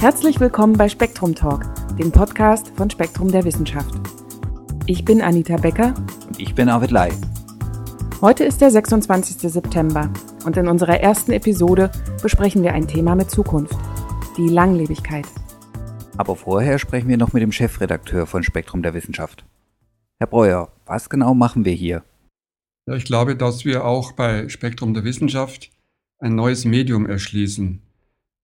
Herzlich willkommen bei Spektrum Talk, dem Podcast von Spektrum der Wissenschaft. Ich bin Anita Becker. Und ich bin Arvid Lai. Heute ist der 26. September und in unserer ersten Episode besprechen wir ein Thema mit Zukunft, die Langlebigkeit. Aber vorher sprechen wir noch mit dem Chefredakteur von Spektrum der Wissenschaft. Herr Breuer, was genau machen wir hier? Ja, ich glaube, dass wir auch bei Spektrum der Wissenschaft ein neues Medium erschließen.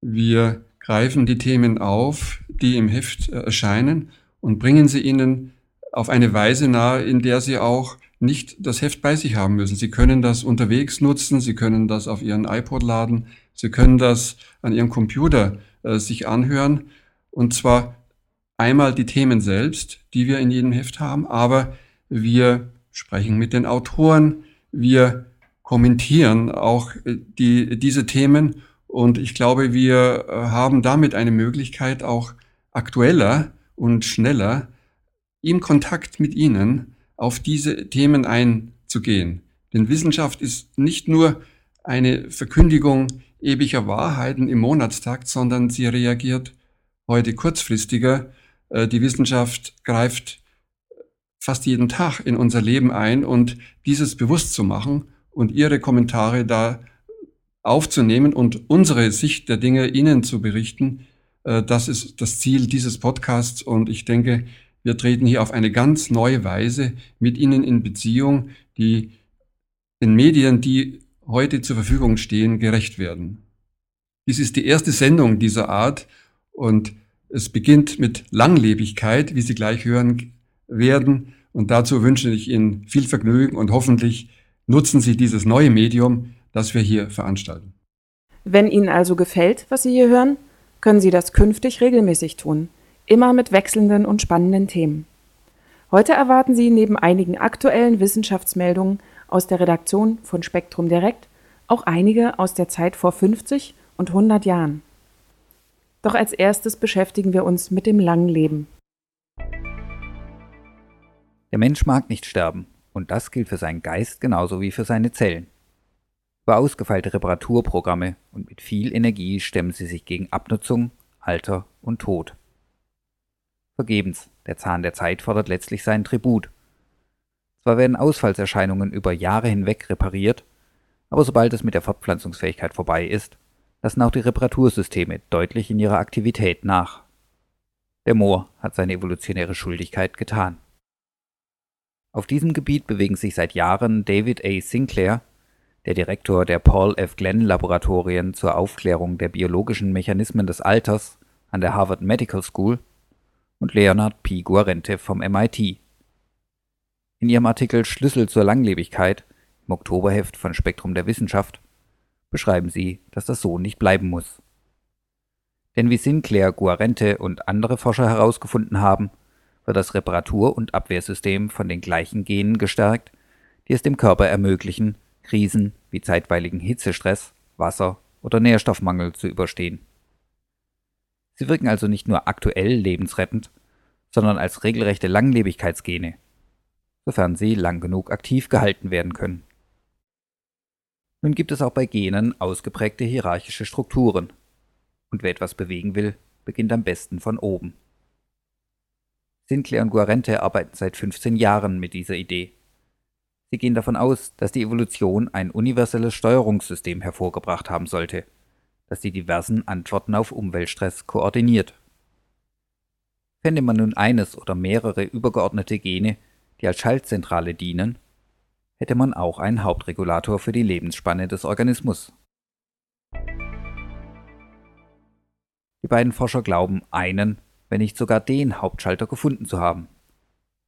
Wir greifen die Themen auf, die im Heft äh, erscheinen und bringen sie Ihnen auf eine Weise nahe, in der Sie auch nicht das Heft bei sich haben müssen. Sie können das unterwegs nutzen, Sie können das auf Ihren iPod laden, Sie können das an Ihrem Computer äh, sich anhören und zwar einmal die Themen selbst, die wir in jedem Heft haben, aber wir sprechen mit den Autoren, wir kommentieren auch äh, die, diese Themen und ich glaube, wir äh, haben damit eine Möglichkeit, auch aktueller und schneller im Kontakt mit Ihnen auf diese Themen einzugehen. Denn Wissenschaft ist nicht nur eine Verkündigung ewiger Wahrheiten im Monatstakt, sondern sie reagiert heute kurzfristiger. Äh, die Wissenschaft greift fast jeden Tag in unser Leben ein und dieses bewusst zu machen und Ihre Kommentare da aufzunehmen und unsere Sicht der Dinge Ihnen zu berichten. Äh, das ist das Ziel dieses Podcasts und ich denke, wir treten hier auf eine ganz neue Weise mit Ihnen in Beziehung, die den Medien, die heute zur Verfügung stehen, gerecht werden. Dies ist die erste Sendung dieser Art und es beginnt mit Langlebigkeit, wie Sie gleich hören werden. Und dazu wünsche ich Ihnen viel Vergnügen und hoffentlich nutzen Sie dieses neue Medium das wir hier veranstalten. Wenn Ihnen also gefällt, was Sie hier hören, können Sie das künftig regelmäßig tun, immer mit wechselnden und spannenden Themen. Heute erwarten Sie neben einigen aktuellen Wissenschaftsmeldungen aus der Redaktion von Spektrum Direkt auch einige aus der Zeit vor 50 und 100 Jahren. Doch als erstes beschäftigen wir uns mit dem langen Leben. Der Mensch mag nicht sterben, und das gilt für seinen Geist genauso wie für seine Zellen. Über ausgefeilte Reparaturprogramme und mit viel Energie stemmen sie sich gegen Abnutzung, Alter und Tod. Vergebens, der Zahn der Zeit fordert letztlich seinen Tribut. Zwar werden Ausfallserscheinungen über Jahre hinweg repariert, aber sobald es mit der Fortpflanzungsfähigkeit vorbei ist, lassen auch die Reparatursysteme deutlich in ihrer Aktivität nach. Der Moor hat seine evolutionäre Schuldigkeit getan. Auf diesem Gebiet bewegen sich seit Jahren David A. Sinclair der Direktor der Paul F. Glenn Laboratorien zur Aufklärung der biologischen Mechanismen des Alters an der Harvard Medical School, und Leonard P. Guarente vom MIT. In ihrem Artikel Schlüssel zur Langlebigkeit im Oktoberheft von Spektrum der Wissenschaft beschreiben sie, dass das so nicht bleiben muss. Denn wie Sinclair, Guarente und andere Forscher herausgefunden haben, wird das Reparatur- und Abwehrsystem von den gleichen Genen gestärkt, die es dem Körper ermöglichen, Krisen wie zeitweiligen Hitzestress, Wasser- oder Nährstoffmangel zu überstehen. Sie wirken also nicht nur aktuell lebensrettend, sondern als regelrechte Langlebigkeitsgene, sofern sie lang genug aktiv gehalten werden können. Nun gibt es auch bei Genen ausgeprägte hierarchische Strukturen, und wer etwas bewegen will, beginnt am besten von oben. Sinclair und Guarente arbeiten seit 15 Jahren mit dieser Idee. Sie gehen davon aus, dass die Evolution ein universelles Steuerungssystem hervorgebracht haben sollte, das die diversen Antworten auf Umweltstress koordiniert. Fände man nun eines oder mehrere übergeordnete Gene, die als Schaltzentrale dienen, hätte man auch einen Hauptregulator für die Lebensspanne des Organismus. Die beiden Forscher glauben, einen, wenn nicht sogar den Hauptschalter gefunden zu haben.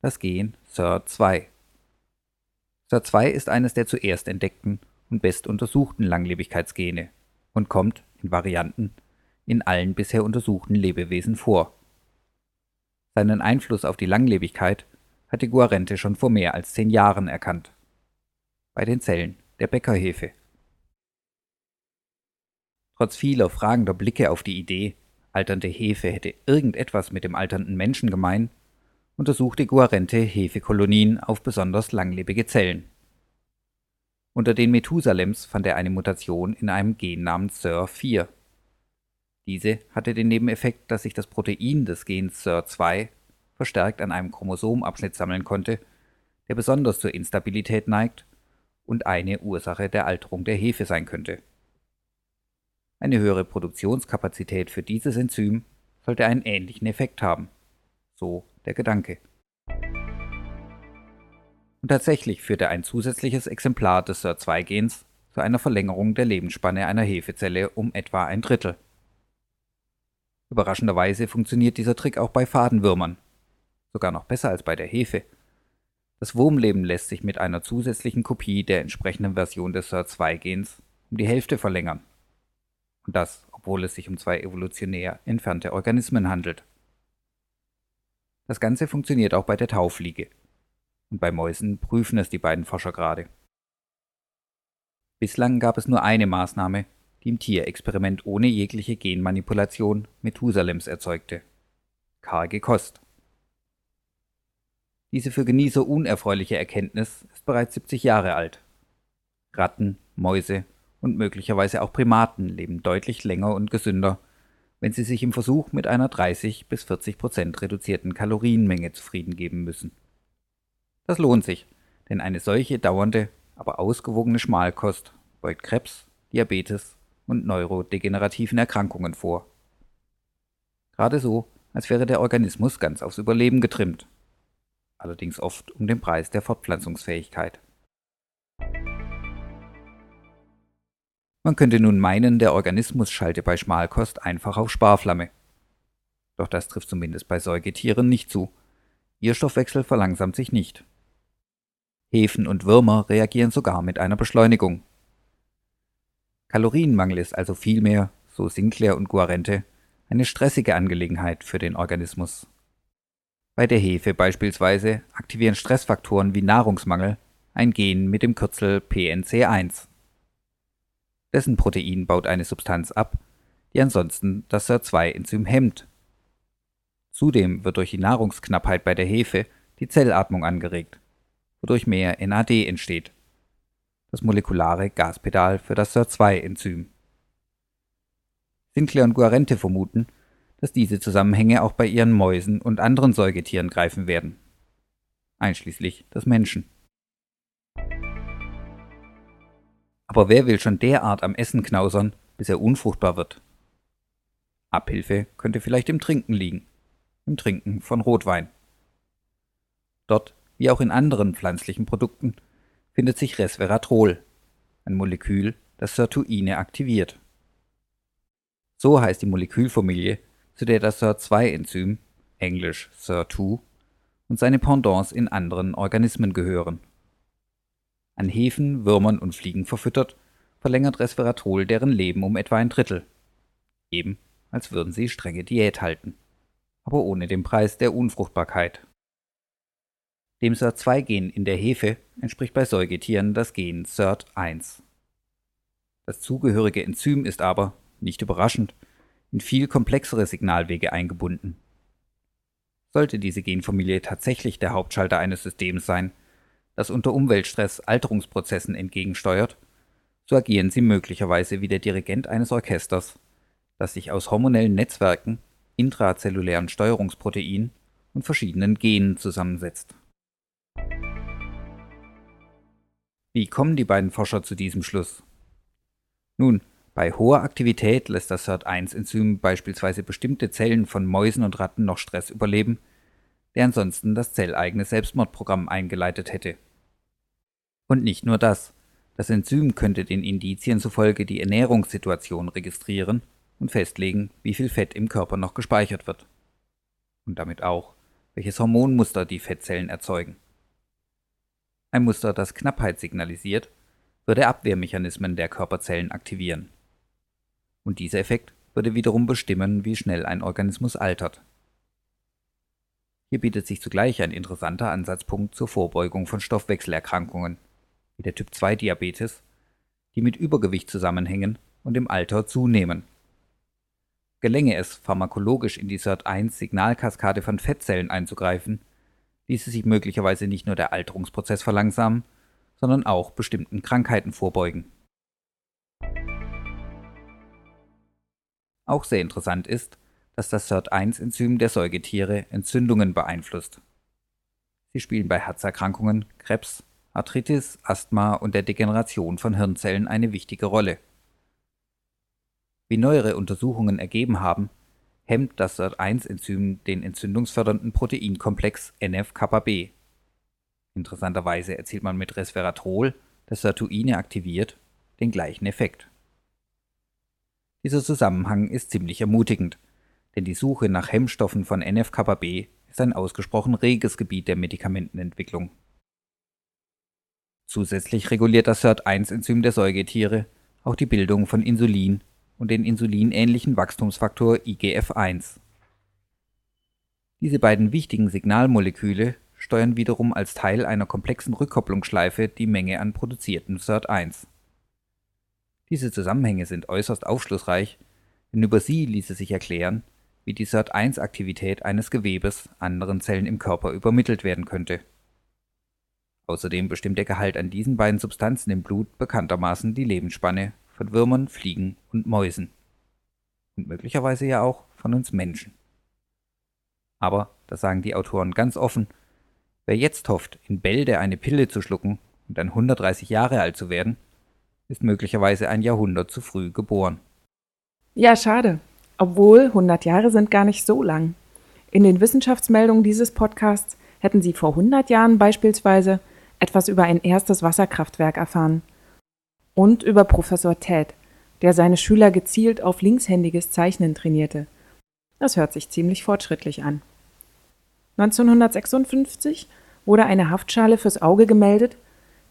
Das Gen SIR2. SAR2 ist eines der zuerst entdeckten und best untersuchten Langlebigkeitsgene und kommt in Varianten in allen bisher untersuchten Lebewesen vor. Seinen Einfluss auf die Langlebigkeit hatte Guarente schon vor mehr als zehn Jahren erkannt. Bei den Zellen der Bäckerhefe. Trotz vieler fragender Blicke auf die Idee, alternde Hefe hätte irgendetwas mit dem alternden Menschen gemein, untersuchte Guarente Hefekolonien auf besonders langlebige Zellen. Unter den Methusalems fand er eine Mutation in einem Gen namens SIR4, Diese hatte den Nebeneffekt, dass sich das Protein des Gens SIR2 verstärkt an einem Chromosomabschnitt sammeln konnte, der besonders zur Instabilität neigt und eine Ursache der Alterung der Hefe sein könnte. Eine höhere Produktionskapazität für dieses Enzym sollte einen ähnlichen Effekt haben. So der Gedanke. Und tatsächlich führte ein zusätzliches Exemplar des SIR2-Gens zu einer Verlängerung der Lebensspanne einer Hefezelle um etwa ein Drittel. Überraschenderweise funktioniert dieser Trick auch bei Fadenwürmern. Sogar noch besser als bei der Hefe. Das Wurmleben lässt sich mit einer zusätzlichen Kopie der entsprechenden Version des SIR2-Gens um die Hälfte verlängern. Und das, obwohl es sich um zwei evolutionär entfernte Organismen handelt. Das Ganze funktioniert auch bei der Taufliege. Und bei Mäusen prüfen es die beiden Forscher gerade. Bislang gab es nur eine Maßnahme, die im Tierexperiment ohne jegliche Genmanipulation Methusalems erzeugte. Karge Kost. Diese für Genießer unerfreuliche Erkenntnis ist bereits 70 Jahre alt. Ratten, Mäuse und möglicherweise auch Primaten leben deutlich länger und gesünder, wenn sie sich im Versuch mit einer 30 bis 40 Prozent reduzierten Kalorienmenge zufrieden geben müssen. Das lohnt sich, denn eine solche dauernde, aber ausgewogene Schmalkost beugt Krebs, Diabetes und neurodegenerativen Erkrankungen vor. Gerade so, als wäre der Organismus ganz aufs Überleben getrimmt, allerdings oft um den Preis der Fortpflanzungsfähigkeit. Man könnte nun meinen, der Organismus schalte bei Schmalkost einfach auf Sparflamme. Doch das trifft zumindest bei Säugetieren nicht zu. Ihr Stoffwechsel verlangsamt sich nicht. Hefen und Würmer reagieren sogar mit einer Beschleunigung. Kalorienmangel ist also vielmehr, so Sinclair und Guarente, eine stressige Angelegenheit für den Organismus. Bei der Hefe beispielsweise aktivieren Stressfaktoren wie Nahrungsmangel ein Gen mit dem Kürzel PNC1. Dessen Protein baut eine Substanz ab, die ansonsten das SIR2-Enzym hemmt. Zudem wird durch die Nahrungsknappheit bei der Hefe die Zellatmung angeregt, wodurch mehr NAD entsteht, das molekulare Gaspedal für das SIR2-Enzym. Sinclair und Guarente vermuten, dass diese Zusammenhänge auch bei ihren Mäusen und anderen Säugetieren greifen werden, einschließlich des Menschen. Aber wer will schon derart am Essen knausern, bis er unfruchtbar wird? Abhilfe könnte vielleicht im Trinken liegen, im Trinken von Rotwein. Dort, wie auch in anderen pflanzlichen Produkten, findet sich Resveratrol, ein Molekül, das Sirtuine aktiviert. So heißt die Molekülfamilie, zu der das SIR2-Enzym, englisch SIR2, und seine Pendants in anderen Organismen gehören. An Hefen, Würmern und Fliegen verfüttert, verlängert Resveratrol deren Leben um etwa ein Drittel. Eben als würden sie strenge Diät halten. Aber ohne den Preis der Unfruchtbarkeit. Dem SIRT2-Gen in der Hefe entspricht bei Säugetieren das Gen SIRT1. Das zugehörige Enzym ist aber, nicht überraschend, in viel komplexere Signalwege eingebunden. Sollte diese Genfamilie tatsächlich der Hauptschalter eines Systems sein, das unter Umweltstress Alterungsprozessen entgegensteuert, so agieren sie möglicherweise wie der Dirigent eines Orchesters, das sich aus hormonellen Netzwerken, intrazellulären Steuerungsproteinen und verschiedenen Genen zusammensetzt. Wie kommen die beiden Forscher zu diesem Schluss? Nun, bei hoher Aktivität lässt das SIRT1-Enzym beispielsweise bestimmte Zellen von Mäusen und Ratten noch Stress überleben, der ansonsten das zelleigene Selbstmordprogramm eingeleitet hätte. Und nicht nur das. Das Enzym könnte den Indizien zufolge die Ernährungssituation registrieren und festlegen, wie viel Fett im Körper noch gespeichert wird. Und damit auch, welches Hormonmuster die Fettzellen erzeugen. Ein Muster, das Knappheit signalisiert, würde Abwehrmechanismen der Körperzellen aktivieren. Und dieser Effekt würde wiederum bestimmen, wie schnell ein Organismus altert. Hier bietet sich zugleich ein interessanter Ansatzpunkt zur Vorbeugung von Stoffwechselerkrankungen wie der Typ-2-Diabetes, die mit Übergewicht zusammenhängen und im Alter zunehmen. Gelänge es, pharmakologisch in die SIRT1-Signalkaskade von Fettzellen einzugreifen, ließe sich möglicherweise nicht nur der Alterungsprozess verlangsamen, sondern auch bestimmten Krankheiten vorbeugen. Auch sehr interessant ist, dass das SIRT1-Enzym der Säugetiere Entzündungen beeinflusst. Sie spielen bei Herzerkrankungen, Krebs, Arthritis, Asthma und der Degeneration von Hirnzellen eine wichtige Rolle. Wie neuere Untersuchungen ergeben haben, hemmt das SIRT1-Enzym den entzündungsfördernden Proteinkomplex NF-κB. Interessanterweise erzielt man mit Resveratrol, das Sirtuine aktiviert, den gleichen Effekt. Dieser Zusammenhang ist ziemlich ermutigend, denn die Suche nach Hemmstoffen von NF-κB ist ein ausgesprochen reges Gebiet der Medikamentenentwicklung. Zusätzlich reguliert das SIRT1-Enzym der Säugetiere auch die Bildung von Insulin und den insulinähnlichen Wachstumsfaktor IGF-1. Diese beiden wichtigen Signalmoleküle steuern wiederum als Teil einer komplexen Rückkopplungsschleife die Menge an produziertem SIRT1. Diese Zusammenhänge sind äußerst aufschlussreich, denn über sie ließe sich erklären, wie die SIRT1-Aktivität eines Gewebes anderen Zellen im Körper übermittelt werden könnte. Außerdem bestimmt der Gehalt an diesen beiden Substanzen im Blut bekanntermaßen die Lebensspanne von Würmern, Fliegen und Mäusen. Und möglicherweise ja auch von uns Menschen. Aber, das sagen die Autoren ganz offen, wer jetzt hofft, in Bälde eine Pille zu schlucken und dann 130 Jahre alt zu werden, ist möglicherweise ein Jahrhundert zu früh geboren. Ja, schade. Obwohl 100 Jahre sind gar nicht so lang. In den Wissenschaftsmeldungen dieses Podcasts hätten Sie vor 100 Jahren beispielsweise etwas über ein erstes Wasserkraftwerk erfahren und über Professor Ted, der seine Schüler gezielt auf linkshändiges Zeichnen trainierte. Das hört sich ziemlich fortschrittlich an. 1956 wurde eine Haftschale fürs Auge gemeldet,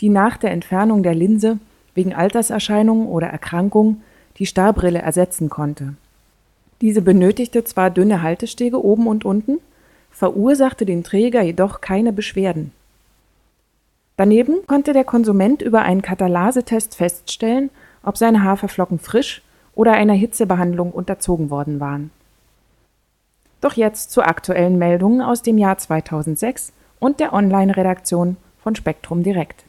die nach der Entfernung der Linse wegen Alterserscheinungen oder Erkrankung die Starbrille ersetzen konnte. Diese benötigte zwar dünne Haltestege oben und unten, verursachte den Träger jedoch keine Beschwerden. Daneben konnte der Konsument über einen Katalysetest feststellen, ob seine Haferflocken frisch oder einer Hitzebehandlung unterzogen worden waren. Doch jetzt zu aktuellen Meldungen aus dem Jahr 2006 und der Online-Redaktion von Spektrum Direkt.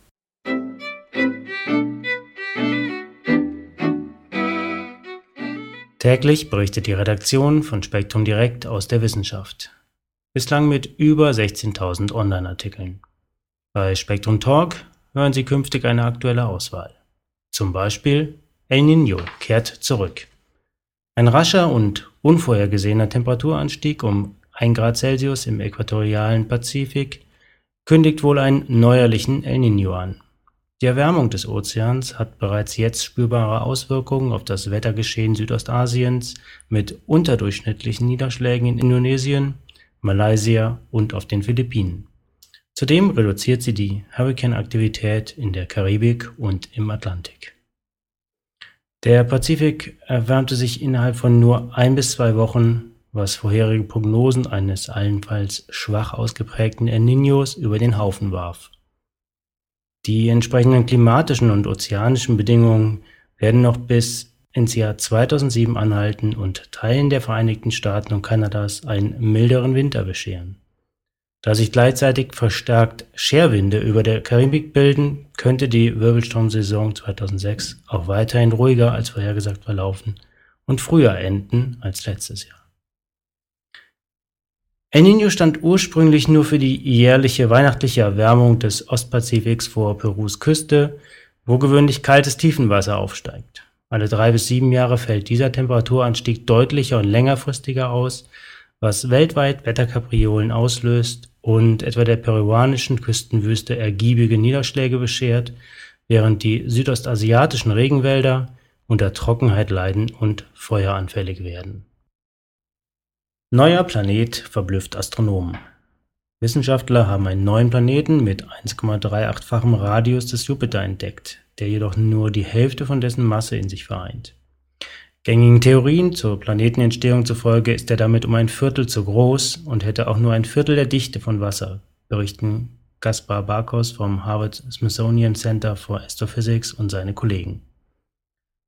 Täglich berichtet die Redaktion von Spektrum Direkt aus der Wissenschaft. Bislang mit über 16.000 Online-Artikeln. Bei Spektrum Talk hören Sie künftig eine aktuelle Auswahl. Zum Beispiel El Niño kehrt zurück. Ein rascher und unvorhergesehener Temperaturanstieg um 1 Grad Celsius im äquatorialen Pazifik kündigt wohl einen neuerlichen El Niño an. Die Erwärmung des Ozeans hat bereits jetzt spürbare Auswirkungen auf das Wettergeschehen Südostasiens mit unterdurchschnittlichen Niederschlägen in Indonesien, Malaysia und auf den Philippinen. Zudem reduziert sie die Hurrikanaktivität in der Karibik und im Atlantik. Der Pazifik erwärmte sich innerhalb von nur ein bis zwei Wochen, was vorherige Prognosen eines allenfalls schwach ausgeprägten El Niños über den Haufen warf. Die entsprechenden klimatischen und ozeanischen Bedingungen werden noch bis ins Jahr 2007 anhalten und Teilen der Vereinigten Staaten und Kanadas einen milderen Winter bescheren. Da sich gleichzeitig verstärkt Scherwinde über der Karibik bilden, könnte die Wirbelsturmsaison 2006 auch weiterhin ruhiger als vorhergesagt verlaufen und früher enden als letztes Jahr. El Niño stand ursprünglich nur für die jährliche weihnachtliche Erwärmung des Ostpazifiks vor Perus Küste, wo gewöhnlich kaltes Tiefenwasser aufsteigt. Alle drei bis sieben Jahre fällt dieser Temperaturanstieg deutlicher und längerfristiger aus, was weltweit Wetterkapriolen auslöst und etwa der peruanischen Küstenwüste ergiebige Niederschläge beschert, während die südostasiatischen Regenwälder unter Trockenheit leiden und feueranfällig werden. Neuer Planet verblüfft Astronomen. Wissenschaftler haben einen neuen Planeten mit 1,38-fachem Radius des Jupiter entdeckt, der jedoch nur die Hälfte von dessen Masse in sich vereint. Gängigen Theorien zur Planetenentstehung zufolge ist er damit um ein Viertel zu groß und hätte auch nur ein Viertel der Dichte von Wasser, berichten Gaspar Barkos vom Harvard Smithsonian Center for Astrophysics und seine Kollegen.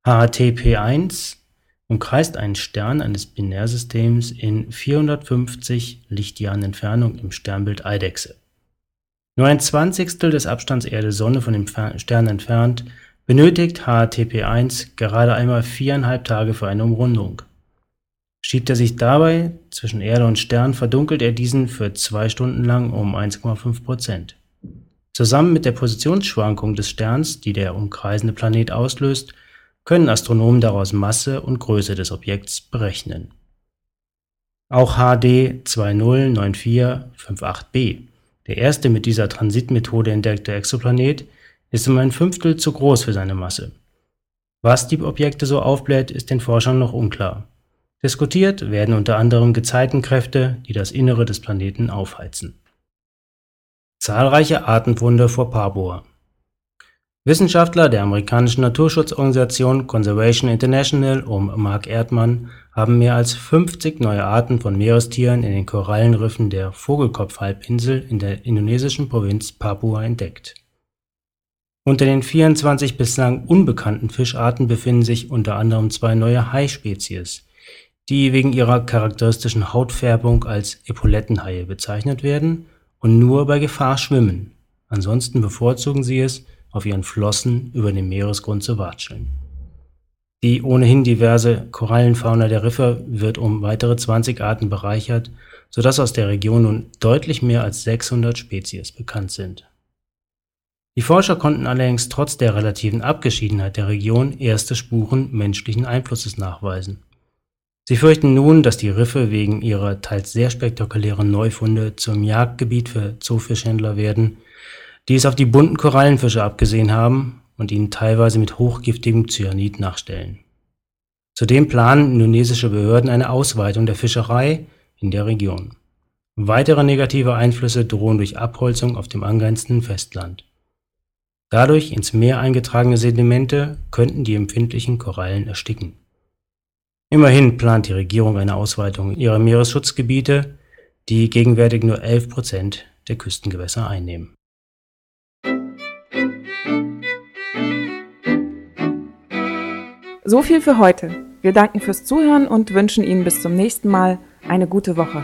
HTP 1 umkreist einen Stern eines Binärsystems in 450 Lichtjahren Entfernung im Sternbild Eidechse. Nur ein Zwanzigstel des Abstands Erde-Sonne von dem Stern entfernt benötigt HTP 1 gerade einmal viereinhalb Tage für eine Umrundung. Schiebt er sich dabei zwischen Erde und Stern, verdunkelt er diesen für zwei Stunden lang um 1,5 Prozent. Zusammen mit der Positionsschwankung des Sterns, die der umkreisende Planet auslöst, können Astronomen daraus Masse und Größe des Objekts berechnen. Auch HD 209458b, der erste mit dieser Transitmethode entdeckte Exoplanet, ist um ein Fünftel zu groß für seine Masse. Was die Objekte so aufbläht, ist den Forschern noch unklar. Diskutiert werden unter anderem Gezeitenkräfte, die das Innere des Planeten aufheizen. Zahlreiche Artenfunde vor Papua Wissenschaftler der amerikanischen Naturschutzorganisation Conservation International um Mark Erdmann haben mehr als 50 neue Arten von Meerestieren in den Korallenriffen der Vogelkopfhalbinsel in der indonesischen Provinz Papua entdeckt. Unter den 24 bislang unbekannten Fischarten befinden sich unter anderem zwei neue Haispezies, die wegen ihrer charakteristischen Hautfärbung als Epaulettenhaie bezeichnet werden und nur bei Gefahr schwimmen, ansonsten bevorzugen sie es auf ihren Flossen über den Meeresgrund zu watscheln. Die ohnehin diverse Korallenfauna der Riffe wird um weitere 20 Arten bereichert, sodass aus der Region nun deutlich mehr als 600 Spezies bekannt sind. Die Forscher konnten allerdings trotz der relativen Abgeschiedenheit der Region erste Spuren menschlichen Einflusses nachweisen. Sie fürchten nun, dass die Riffe wegen ihrer teils sehr spektakulären Neufunde zum Jagdgebiet für Zoofischhändler werden die es auf die bunten Korallenfische abgesehen haben und ihnen teilweise mit hochgiftigem Cyanid nachstellen. Zudem planen indonesische Behörden eine Ausweitung der Fischerei in der Region. Weitere negative Einflüsse drohen durch Abholzung auf dem angrenzenden Festland. Dadurch ins Meer eingetragene Sedimente könnten die empfindlichen Korallen ersticken. Immerhin plant die Regierung eine Ausweitung ihrer Meeresschutzgebiete, die gegenwärtig nur 11 Prozent der Küstengewässer einnehmen. So viel für heute. Wir danken fürs Zuhören und wünschen Ihnen bis zum nächsten Mal eine gute Woche.